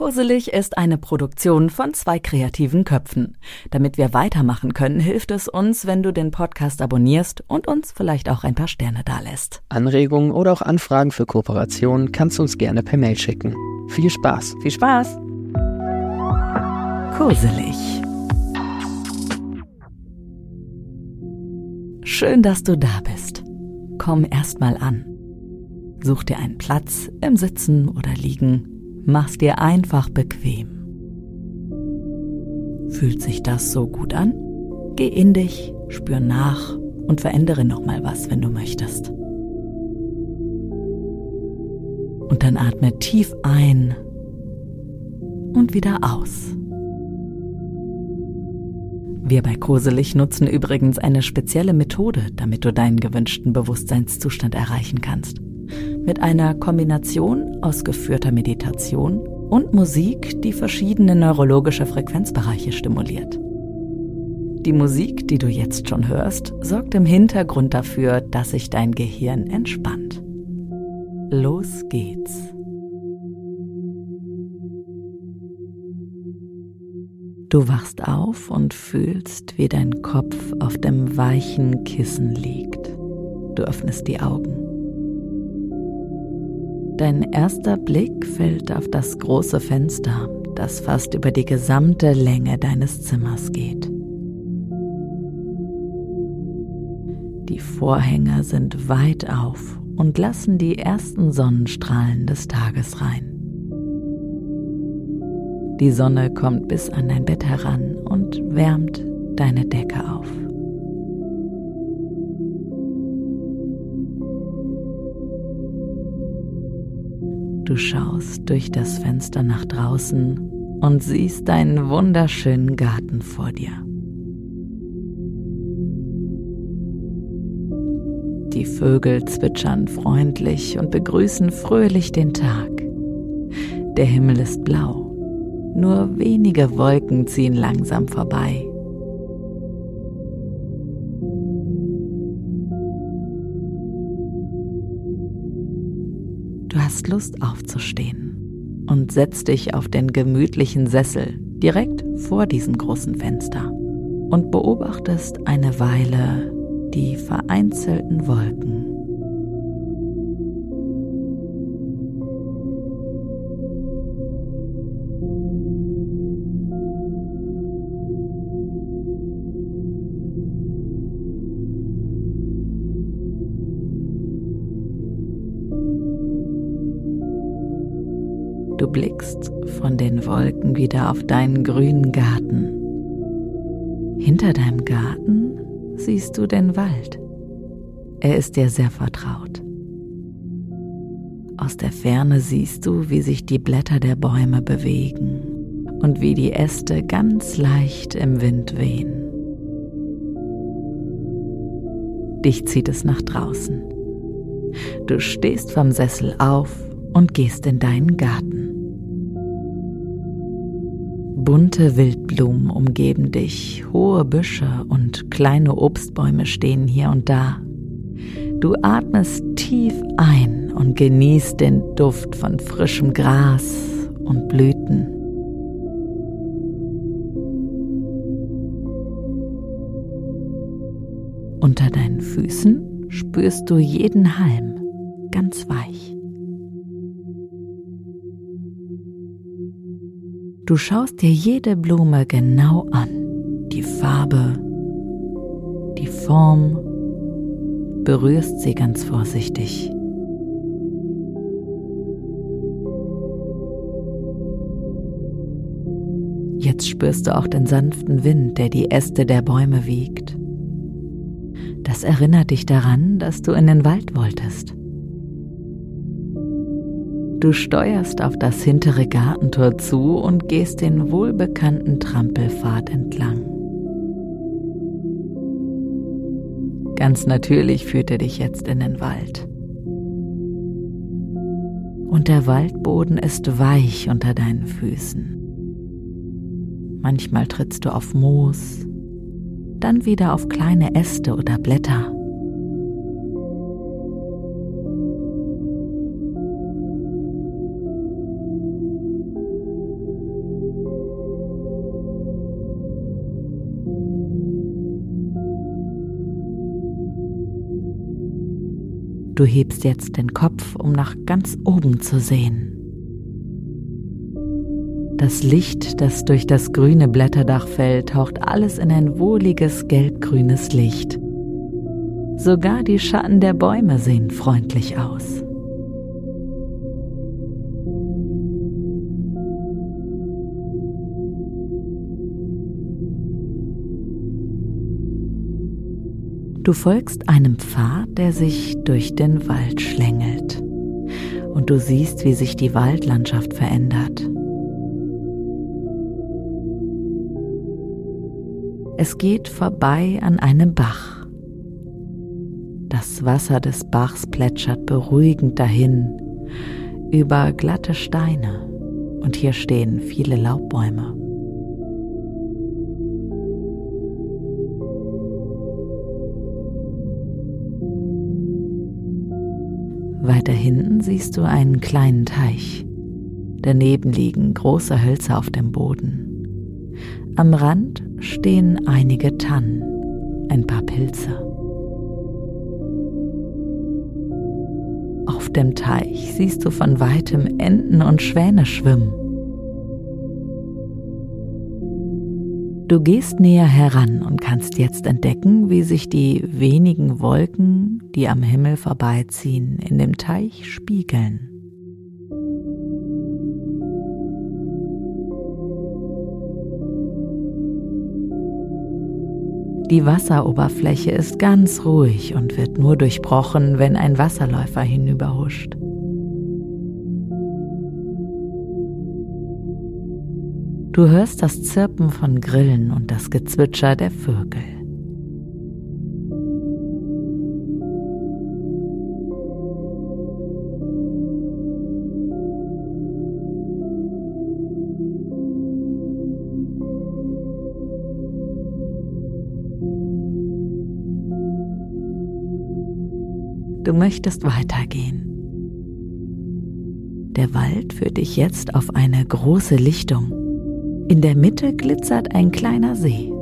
Koselig ist eine Produktion von zwei kreativen Köpfen. Damit wir weitermachen können, hilft es uns, wenn du den Podcast abonnierst und uns vielleicht auch ein paar Sterne dalässt. Anregungen oder auch Anfragen für Kooperationen kannst du uns gerne per Mail schicken. Viel Spaß! Viel Spaß! Koselig. Schön, dass du da bist. Komm erst mal an. Such dir einen Platz im Sitzen oder Liegen Mach's dir einfach bequem. Fühlt sich das so gut an? Geh in dich, spür nach und verändere nochmal was, wenn du möchtest. Und dann atme tief ein und wieder aus. Wir bei Gruselig nutzen übrigens eine spezielle Methode, damit du deinen gewünschten Bewusstseinszustand erreichen kannst mit einer Kombination aus geführter Meditation und Musik, die verschiedene neurologische Frequenzbereiche stimuliert. Die Musik, die du jetzt schon hörst, sorgt im Hintergrund dafür, dass sich dein Gehirn entspannt. Los geht's. Du wachst auf und fühlst, wie dein Kopf auf dem weichen Kissen liegt. Du öffnest die Augen. Dein erster Blick fällt auf das große Fenster, das fast über die gesamte Länge deines Zimmers geht. Die Vorhänge sind weit auf und lassen die ersten Sonnenstrahlen des Tages rein. Die Sonne kommt bis an dein Bett heran und wärmt deine Decke auf. Du schaust durch das Fenster nach draußen und siehst deinen wunderschönen Garten vor dir. Die Vögel zwitschern freundlich und begrüßen fröhlich den Tag. Der Himmel ist blau, nur wenige Wolken ziehen langsam vorbei. Hast Lust aufzustehen und setzt dich auf den gemütlichen Sessel direkt vor diesem großen Fenster und beobachtest eine Weile die vereinzelten Wolken. Blickst von den Wolken wieder auf deinen grünen Garten. Hinter deinem Garten siehst du den Wald. Er ist dir sehr vertraut. Aus der Ferne siehst du, wie sich die Blätter der Bäume bewegen und wie die Äste ganz leicht im Wind wehen. Dich zieht es nach draußen. Du stehst vom Sessel auf und gehst in deinen Garten. Bunte Wildblumen umgeben dich, hohe Büsche und kleine Obstbäume stehen hier und da. Du atmest tief ein und genießt den Duft von frischem Gras und Blüten. Unter deinen Füßen spürst du jeden Halm ganz weich. Du schaust dir jede Blume genau an, die Farbe, die Form, berührst sie ganz vorsichtig. Jetzt spürst du auch den sanften Wind, der die Äste der Bäume wiegt. Das erinnert dich daran, dass du in den Wald wolltest. Du steuerst auf das hintere Gartentor zu und gehst den wohlbekannten Trampelpfad entlang. Ganz natürlich führt er dich jetzt in den Wald. Und der Waldboden ist weich unter deinen Füßen. Manchmal trittst du auf Moos, dann wieder auf kleine Äste oder Blätter. Du hebst jetzt den Kopf, um nach ganz oben zu sehen. Das Licht, das durch das grüne Blätterdach fällt, taucht alles in ein wohliges gelbgrünes Licht. Sogar die Schatten der Bäume sehen freundlich aus. Du folgst einem Pfad, der sich durch den Wald schlängelt. Und du siehst, wie sich die Waldlandschaft verändert. Es geht vorbei an einem Bach. Das Wasser des Bachs plätschert beruhigend dahin über glatte Steine und hier stehen viele Laubbäume. Weiter hinten siehst du einen kleinen Teich. Daneben liegen große Hölzer auf dem Boden. Am Rand stehen einige Tannen, ein paar Pilze. Auf dem Teich siehst du von weitem Enten und Schwäne schwimmen. Du gehst näher heran und kannst jetzt entdecken, wie sich die wenigen Wolken, die am Himmel vorbeiziehen, in dem Teich spiegeln. Die Wasseroberfläche ist ganz ruhig und wird nur durchbrochen, wenn ein Wasserläufer hinüberhuscht. Du hörst das Zirpen von Grillen und das Gezwitscher der Vögel. Du möchtest weitergehen. Der Wald führt dich jetzt auf eine große Lichtung. In der Mitte glitzert ein kleiner See.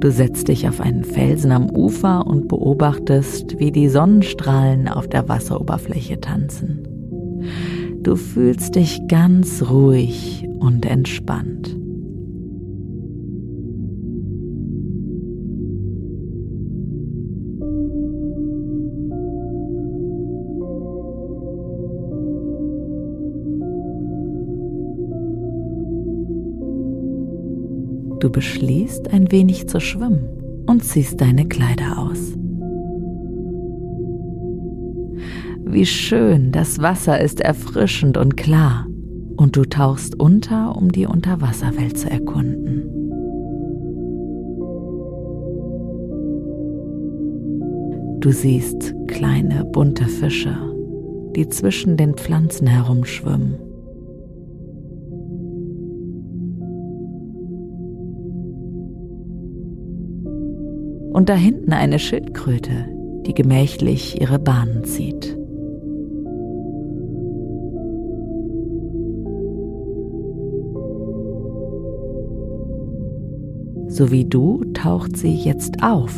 Du setzt dich auf einen Felsen am Ufer und beobachtest, wie die Sonnenstrahlen auf der Wasseroberfläche tanzen. Du fühlst dich ganz ruhig und entspannt. Du beschließt, ein wenig zu schwimmen und ziehst deine Kleider aus. Wie schön, das Wasser ist erfrischend und klar und du tauchst unter, um die Unterwasserwelt zu erkunden. Du siehst kleine bunte Fische, die zwischen den Pflanzen herumschwimmen. Und da hinten eine Schildkröte, die gemächlich ihre Bahnen zieht. So wie du taucht sie jetzt auf,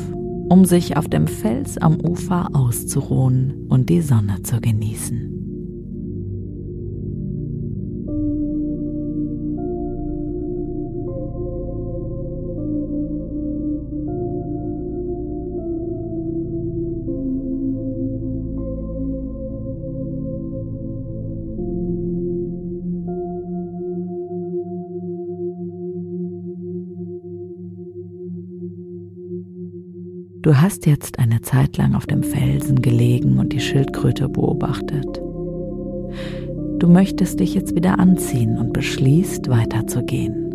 um sich auf dem Fels am Ufer auszuruhen und die Sonne zu genießen. Du hast jetzt eine Zeit lang auf dem Felsen gelegen und die Schildkröte beobachtet. Du möchtest dich jetzt wieder anziehen und beschließt weiterzugehen.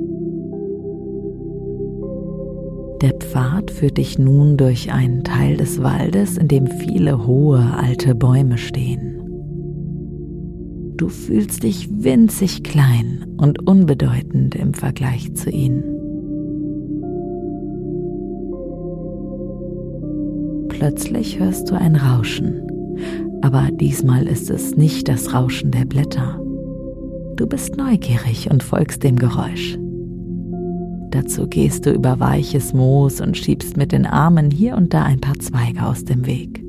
Der Pfad führt dich nun durch einen Teil des Waldes, in dem viele hohe alte Bäume stehen. Du fühlst dich winzig klein und unbedeutend im Vergleich zu ihnen. Plötzlich hörst du ein Rauschen, aber diesmal ist es nicht das Rauschen der Blätter. Du bist neugierig und folgst dem Geräusch. Dazu gehst du über weiches Moos und schiebst mit den Armen hier und da ein paar Zweige aus dem Weg.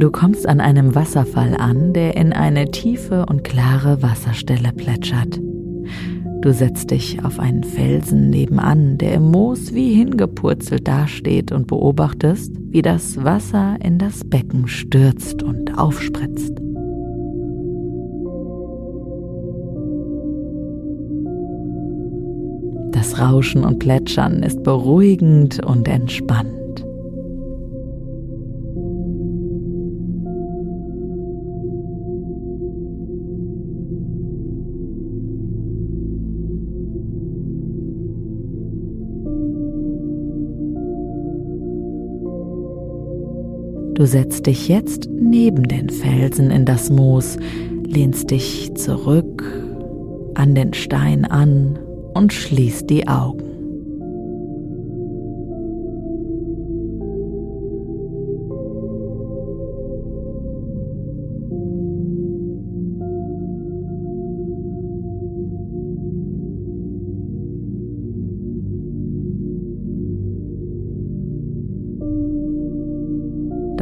Du kommst an einem Wasserfall an, der in eine tiefe und klare Wasserstelle plätschert. Du setzt dich auf einen Felsen nebenan, der im Moos wie hingepurzelt dasteht und beobachtest, wie das Wasser in das Becken stürzt und aufspritzt. Das Rauschen und Plätschern ist beruhigend und entspannt. Du setzt dich jetzt neben den Felsen in das Moos, lehnst dich zurück an den Stein an und schließt die Augen.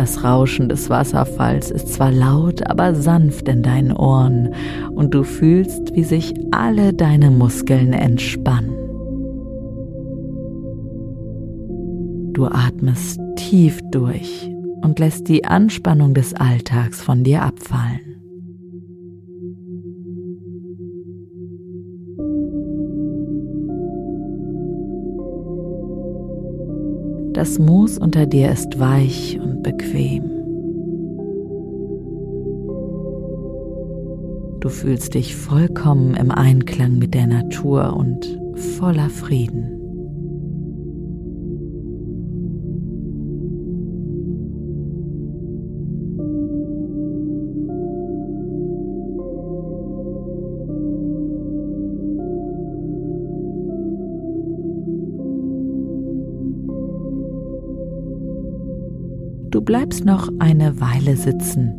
Das Rauschen des Wasserfalls ist zwar laut, aber sanft in deinen Ohren und du fühlst, wie sich alle deine Muskeln entspannen. Du atmest tief durch und lässt die Anspannung des Alltags von dir abfallen. Das Moos unter dir ist weich und bequem. Du fühlst dich vollkommen im Einklang mit der Natur und voller Frieden. Bleibst noch eine Weile sitzen,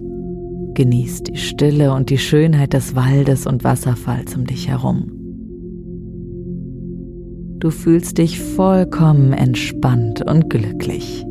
genießt die Stille und die Schönheit des Waldes und Wasserfalls um dich herum. Du fühlst dich vollkommen entspannt und glücklich.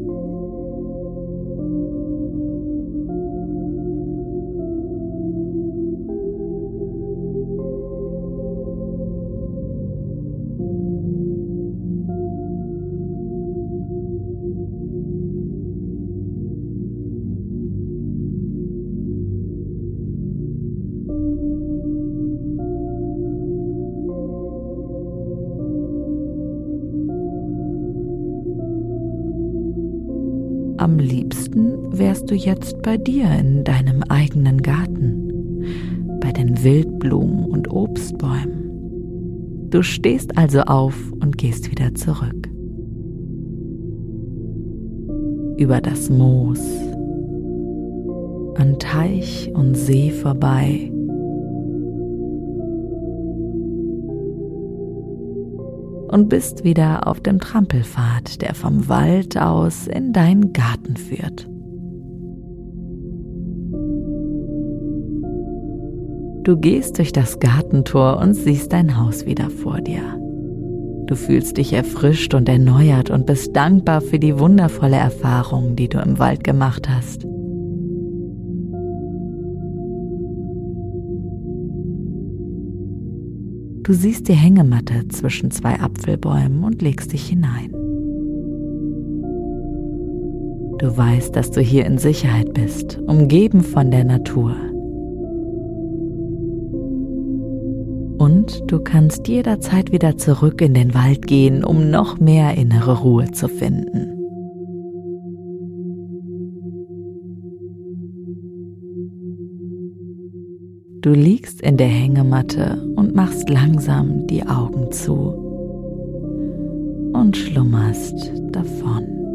Am liebsten wärst du jetzt bei dir in deinem eigenen Garten, bei den Wildblumen und Obstbäumen. Du stehst also auf und gehst wieder zurück. Über das Moos, an Teich und See vorbei, und bist wieder auf dem Trampelpfad, der vom Wald aus in deinen Garten führt. Du gehst durch das Gartentor und siehst dein Haus wieder vor dir. Du fühlst dich erfrischt und erneuert und bist dankbar für die wundervolle Erfahrung, die du im Wald gemacht hast. Du siehst die Hängematte zwischen zwei Apfelbäumen und legst dich hinein. Du weißt, dass du hier in Sicherheit bist, umgeben von der Natur. Und du kannst jederzeit wieder zurück in den Wald gehen, um noch mehr innere Ruhe zu finden. Du liegst in der Hängematte und machst langsam die Augen zu und schlummerst davon.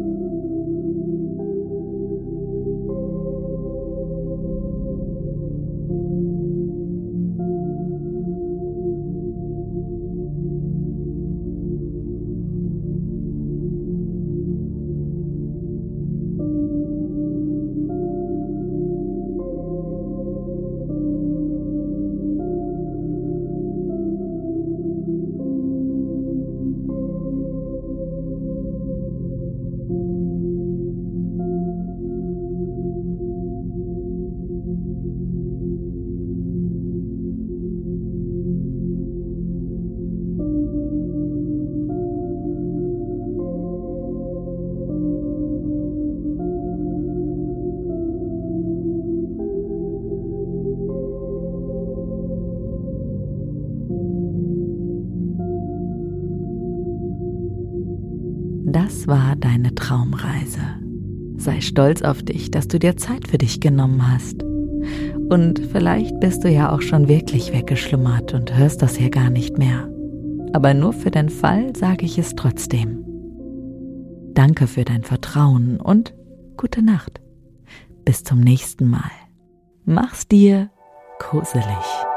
Das war deine Traumreise. Sei stolz auf dich, dass du dir Zeit für dich genommen hast. Und vielleicht bist du ja auch schon wirklich weggeschlummert und hörst das hier gar nicht mehr. Aber nur für den Fall sage ich es trotzdem. Danke für dein Vertrauen und gute Nacht. Bis zum nächsten Mal. Mach's dir kuselig.